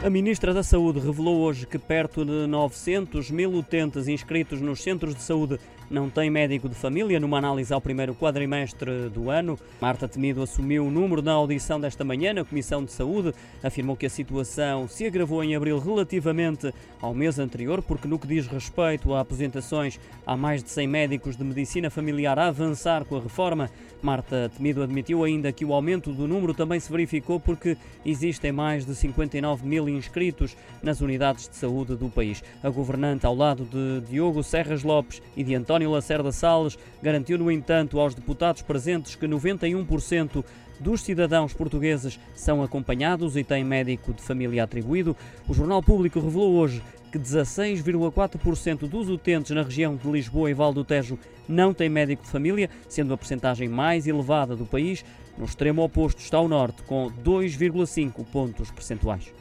A Ministra da Saúde revelou hoje que perto de 900 mil utentes inscritos nos centros de saúde não têm médico de família, numa análise ao primeiro quadrimestre do ano. Marta Temido assumiu o número na audição desta manhã na Comissão de Saúde. Afirmou que a situação se agravou em abril relativamente ao mês anterior, porque no que diz respeito a aposentações, há mais de 100 médicos de medicina familiar a avançar com a reforma. Marta Temido admitiu ainda que o aumento do número também se verificou porque existem mais de 59 mil inscritos nas unidades de saúde do país. A governante, ao lado de Diogo Serras Lopes e de António Lacerda Salles, garantiu, no entanto, aos deputados presentes que 91% dos cidadãos portugueses são acompanhados e têm médico de família atribuído. O Jornal Público revelou hoje que 16,4% dos utentes na região de Lisboa e Val do Tejo não têm médico de família, sendo a percentagem mais elevada do país. No extremo oposto está o Norte, com 2,5 pontos percentuais.